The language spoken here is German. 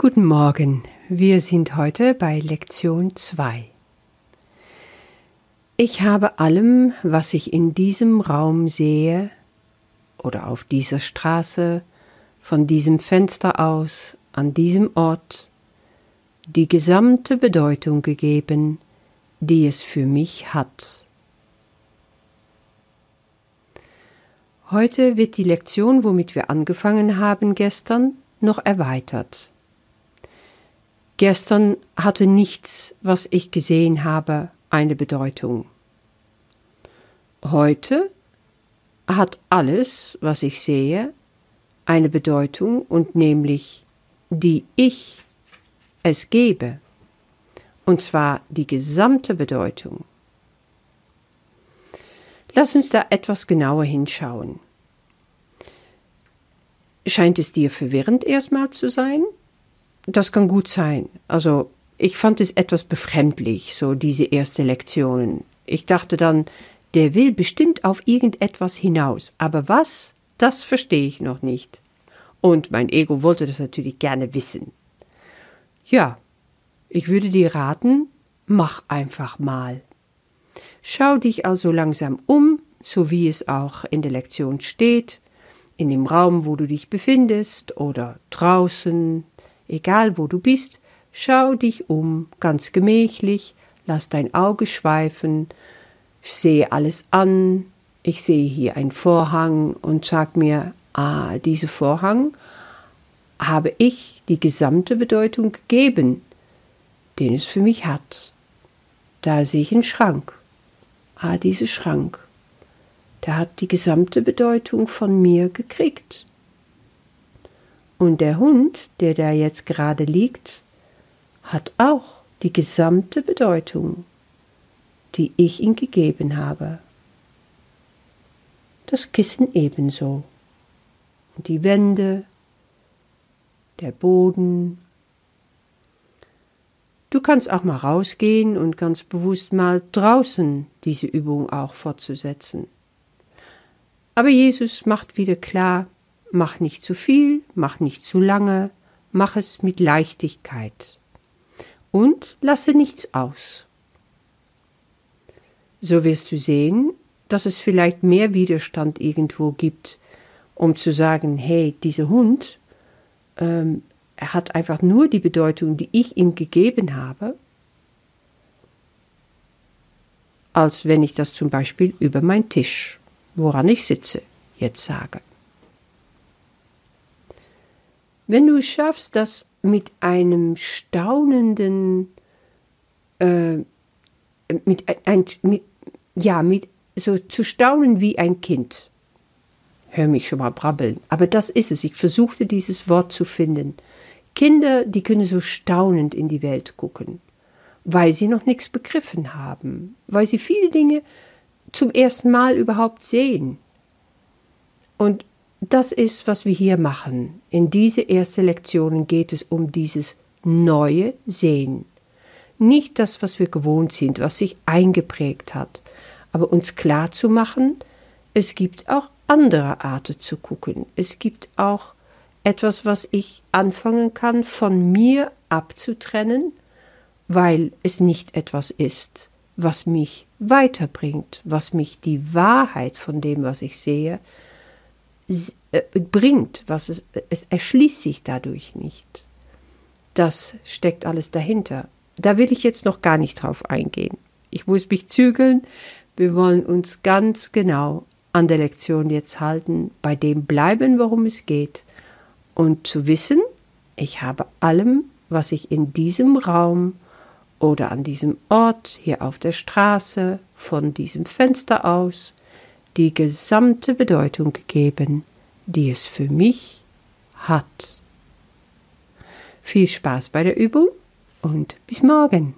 Guten Morgen, wir sind heute bei Lektion 2. Ich habe allem, was ich in diesem Raum sehe oder auf dieser Straße, von diesem Fenster aus, an diesem Ort, die gesamte Bedeutung gegeben, die es für mich hat. Heute wird die Lektion, womit wir angefangen haben gestern, noch erweitert. Gestern hatte nichts, was ich gesehen habe, eine Bedeutung. Heute hat alles, was ich sehe, eine Bedeutung und nämlich die ich es gebe, und zwar die gesamte Bedeutung. Lass uns da etwas genauer hinschauen. Scheint es dir verwirrend erstmal zu sein? Das kann gut sein. Also ich fand es etwas befremdlich, so diese erste Lektionen. Ich dachte dann, der will bestimmt auf irgendetwas hinaus. Aber was? Das verstehe ich noch nicht. Und mein Ego wollte das natürlich gerne wissen. Ja, ich würde dir raten, mach einfach mal. Schau dich also langsam um, so wie es auch in der Lektion steht, in dem Raum, wo du dich befindest oder draußen, egal wo du bist, schau dich um, ganz gemächlich, lass dein Auge schweifen, sehe alles an, ich sehe hier einen Vorhang und sag mir, ah, dieser Vorhang habe ich die gesamte Bedeutung gegeben, den es für mich hat. Da sehe ich einen Schrank. Ah, dieser Schrank. Der hat die gesamte Bedeutung von mir gekriegt. Und der Hund, der da jetzt gerade liegt, hat auch die gesamte Bedeutung, die ich ihm gegeben habe. Das Kissen ebenso. Und die Wände, der Boden. Du kannst auch mal rausgehen und ganz bewusst mal draußen diese Übung auch fortzusetzen. Aber Jesus macht wieder klar, Mach nicht zu viel, mach nicht zu lange, mach es mit Leichtigkeit. Und lasse nichts aus. So wirst du sehen, dass es vielleicht mehr Widerstand irgendwo gibt, um zu sagen, hey, dieser Hund, ähm, hat einfach nur die Bedeutung, die ich ihm gegeben habe, als wenn ich das zum Beispiel über meinen Tisch, woran ich sitze, jetzt sage. Wenn du es schaffst, das mit einem staunenden, äh, mit, ein, mit, ja, mit so zu staunen wie ein Kind. Hör mich schon mal brabbeln. Aber das ist es. Ich versuchte dieses Wort zu finden. Kinder, die können so staunend in die Welt gucken, weil sie noch nichts begriffen haben, weil sie viele Dinge zum ersten Mal überhaupt sehen. Und das ist, was wir hier machen. In diese erste Lektion geht es um dieses neue Sehen. Nicht das, was wir gewohnt sind, was sich eingeprägt hat, aber uns klar zu machen, es gibt auch andere Arten zu gucken. Es gibt auch etwas, was ich anfangen kann, von mir abzutrennen, weil es nicht etwas ist, was mich weiterbringt, was mich die Wahrheit von dem, was ich sehe, bringt, was es, es erschließt sich dadurch nicht. Das steckt alles dahinter. Da will ich jetzt noch gar nicht drauf eingehen. Ich muss mich zügeln. Wir wollen uns ganz genau an der Lektion jetzt halten, bei dem bleiben, worum es geht. Und zu wissen, ich habe allem, was ich in diesem Raum oder an diesem Ort, hier auf der Straße, von diesem Fenster aus, die gesamte Bedeutung gegeben die es für mich hat. Viel Spaß bei der Übung und bis morgen.